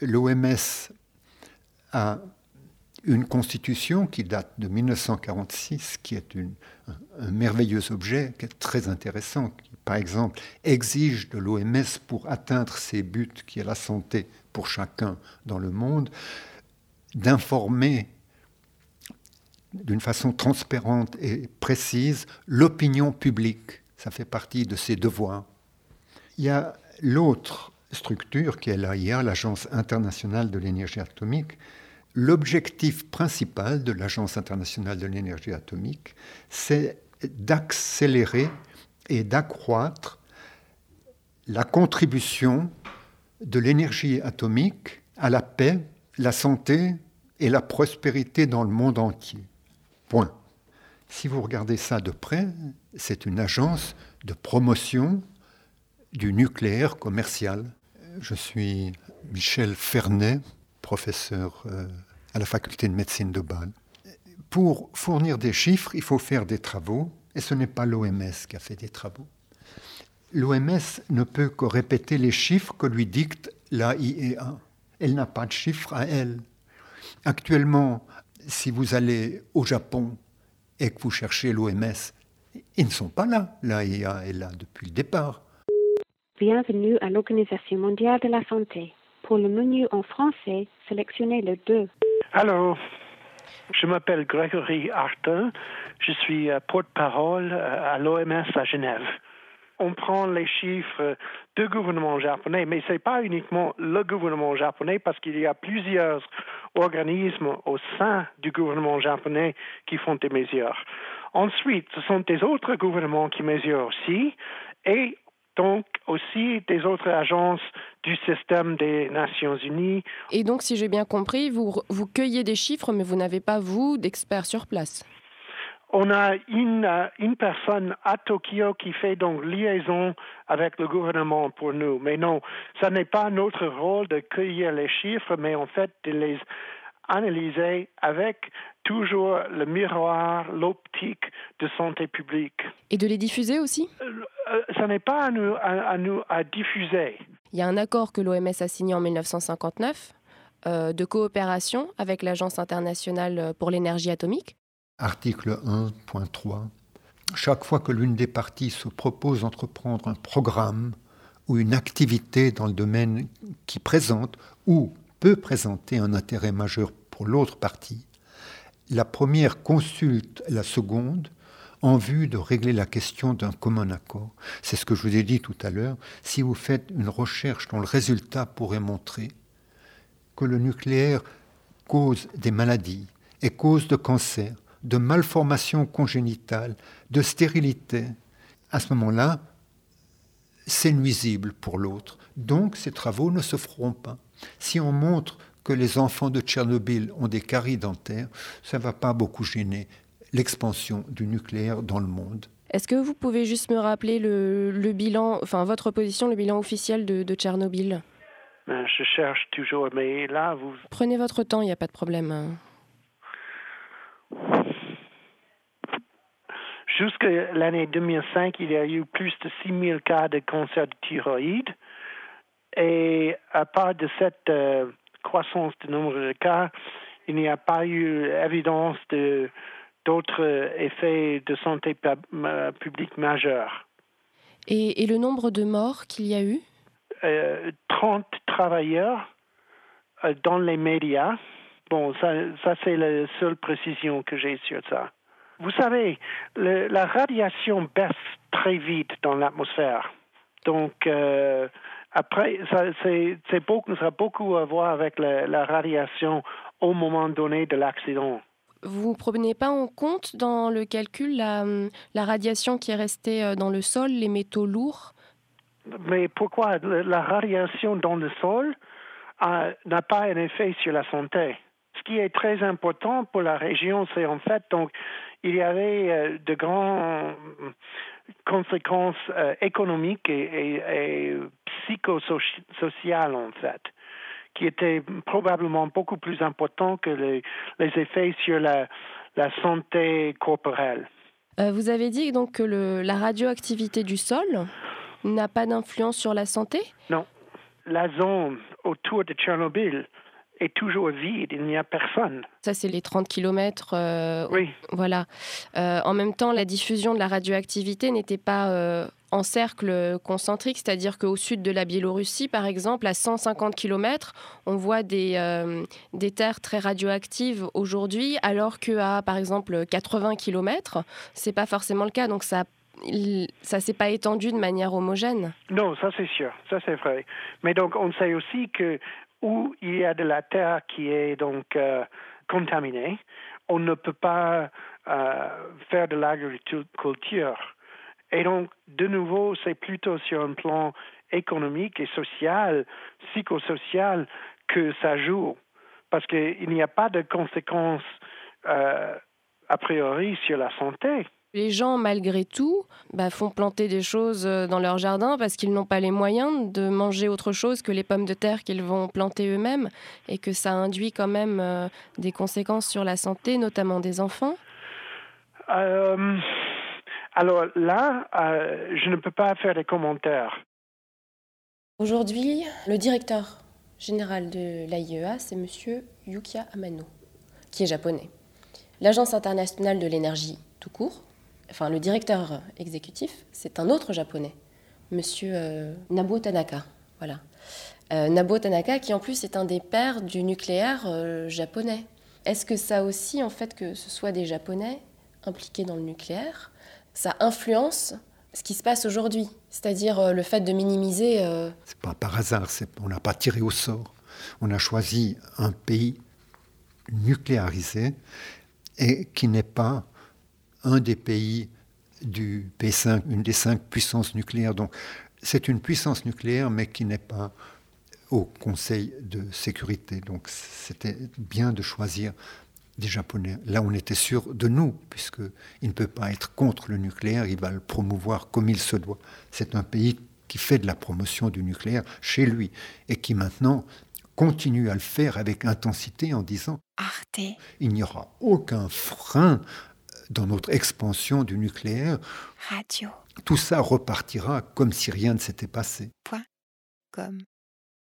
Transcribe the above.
l'OMS a une constitution qui date de 1946, qui est un, merveilleux objet, qui est très intéressant, qui, par exemple, exige de l'OMS pour atteindre ses buts, qui est la santé pour chacun dans le monde, d'informer d'une façon transparente et précise l'opinion publique. Ça fait partie de ses devoirs. Il y a l'autre structure qui est l'AIA, l'Agence internationale de l'énergie atomique. L'objectif principal de l'Agence internationale de l'énergie atomique, c'est d'accélérer et d'accroître la contribution de l'énergie atomique à la paix, la santé et la prospérité dans le monde entier. Point. Si vous regardez ça de près, c'est une agence de promotion du nucléaire commercial. Je suis Michel Fernet, professeur euh, à la faculté de médecine de Bâle. Pour fournir des chiffres, il faut faire des travaux, et ce n'est pas l'OMS qui a fait des travaux. L'OMS ne peut que répéter les chiffres que lui dicte l'AIEA. Elle n'a pas de chiffres à elle. Actuellement, si vous allez au Japon et que vous cherchez l'OMS, ils ne sont pas là. L'AIEA est là depuis le départ. Bienvenue à l'Organisation mondiale de la santé. Pour le menu en français, sélectionnez le 2. Allô, je m'appelle Grégory Artin. Je suis euh, porte-parole euh, à l'OMS à Genève. On prend les chiffres du gouvernement japonais, mais ce n'est pas uniquement le gouvernement japonais parce qu'il y a plusieurs organismes au sein du gouvernement japonais qui font des mesures. Ensuite, ce sont des autres gouvernements qui mesurent aussi et donc aussi des autres agences du système des Nations Unies. Et donc, si j'ai bien compris, vous, vous cueillez des chiffres, mais vous n'avez pas, vous, d'experts sur place on a une, euh, une personne à Tokyo qui fait donc liaison avec le gouvernement pour nous. Mais non, ce n'est pas notre rôle de cueillir les chiffres, mais en fait de les analyser avec toujours le miroir, l'optique de santé publique. Et de les diffuser aussi? Ce euh, n'est pas à nous à, nous à diffuser. Il y a un accord que l'OMS a signé en 1959 euh, de coopération avec l'Agence internationale pour l'énergie atomique. Article 1.3. Chaque fois que l'une des parties se propose d'entreprendre un programme ou une activité dans le domaine qui présente ou peut présenter un intérêt majeur pour l'autre partie, la première consulte la seconde en vue de régler la question d'un commun accord. C'est ce que je vous ai dit tout à l'heure. Si vous faites une recherche dont le résultat pourrait montrer que le nucléaire cause des maladies et cause de cancer, de malformations congénitales, de stérilité, à ce moment-là, c'est nuisible pour l'autre. Donc ces travaux ne se feront pas. Si on montre que les enfants de Tchernobyl ont des caries dentaires, ça ne va pas beaucoup gêner l'expansion du nucléaire dans le monde. Est-ce que vous pouvez juste me rappeler le, bilan, enfin votre position, le bilan officiel de, de Tchernobyl? Ben, Je cherche toujours, mais là, vous... Prenez votre temps, il n'y a pas de problème. Jusqu'à l'année 2005, il y a eu plus de 6000 cas de cancer de thyroïde. Et à part de cette euh, croissance du nombre de cas, il n'y a pas eu évidence d'autres effets de santé publique majeurs. Et, le nombre de morts qu'il y a eu? 30 euh, travailleurs euh, dans les médias. Bon, ça, ça c'est la seule précision que j'ai sur ça. Vous savez, la radiation baisse très vite dans l'atmosphère. Donc, euh, après, ça, c'est, beaucoup, ça a beaucoup à voir avec la, radiation au moment donné de l'accident. Vous ne prenez pas en compte dans le calcul la, la, radiation qui est restée euh, dans le sol, les métaux lourds? Mais pourquoi La radiation dans le sol euh, n'a pas un effet sur la santé? Ce qui est très important pour la région, c'est en fait, donc, il y avait euh, de grandes conséquences euh, économiques et, psychosociales, en fait, qui étaient probablement beaucoup plus importants que les, effets sur la, santé corporelle. Euh, vous avez dit donc que la radioactivité du sol n'a pas d'influence sur la santé? Non. la zone autour de Tchernobyl est toujours vide, il n'y a personne. Ça, c'est les 30 km. Euh, oui. Voilà. Euh, en même temps, la diffusion de la radioactivité n'était pas euh, en cercle concentrique, c'est-à-dire qu'au sud de la Biélorussie, par exemple, à 150 km, on voit des, des terres très radioactives aujourd'hui, alors qu'à, par exemple, 80 km, c'est pas forcément le cas. Donc, ça ça s'est pas étendu de manière homogène. Non, ça c'est sûr, ça c'est vrai. Mais donc on sait aussi que où il y a de la terre qui est donc euh, contaminée, on ne peut pas euh, faire de l'agriculture. Et donc, de nouveau, c'est plutôt sur un plan économique et social, psychosocial, que ça joue. Parce qu'il n'y a pas de conséquences euh, a priori sur la santé. Les gens, malgré tout, bah, font planter des choses euh, dans leur jardin parce qu'ils n'ont pas les moyens de manger autre chose que les pommes de terre qu'ils vont planter eux-mêmes et que ça induit quand même euh, des conséquences sur la santé, notamment des enfants euh, Alors là, je ne peux pas faire des commentaires. Aujourd'hui, le directeur général de l'AIEA, c'est M. Yukia Amano, qui est japonais. L'Agence internationale de l'énergie, tout court, enfin le directeur exécutif, c'est un autre japonais, monsieur euh, Nabo Tanaka. Voilà. Euh, Nabo Tanaka, qui en plus est un des pères du nucléaire euh, japonais. Est-ce que ça aussi, en fait, que ce soit des Japonais impliqués dans le nucléaire, ça influence ce qui se passe aujourd'hui? C'est-à-dire le fait de minimiser. C'est pas par hasard, on n'a pas tiré au sort. On a choisi un pays nucléarisé et qui n'est pas un des pays du P5, une des cinq puissances nucléaires. Donc c'est une puissance nucléaire, mais qui n'est pas au Conseil de sécurité. Donc c'était bien de choisir des Japonais. Là, on était sûr de nous, puisqu'il ne peut pas être contre le nucléaire, il va le promouvoir comme il se doit. C'est un pays qui fait de la promotion du nucléaire chez lui et qui maintenant continue à le faire avec intensité en disant Arte. Il n'y aura aucun frein dans notre expansion du nucléaire, Radio. tout ça repartira comme si rien ne s'était passé. Point. Comme.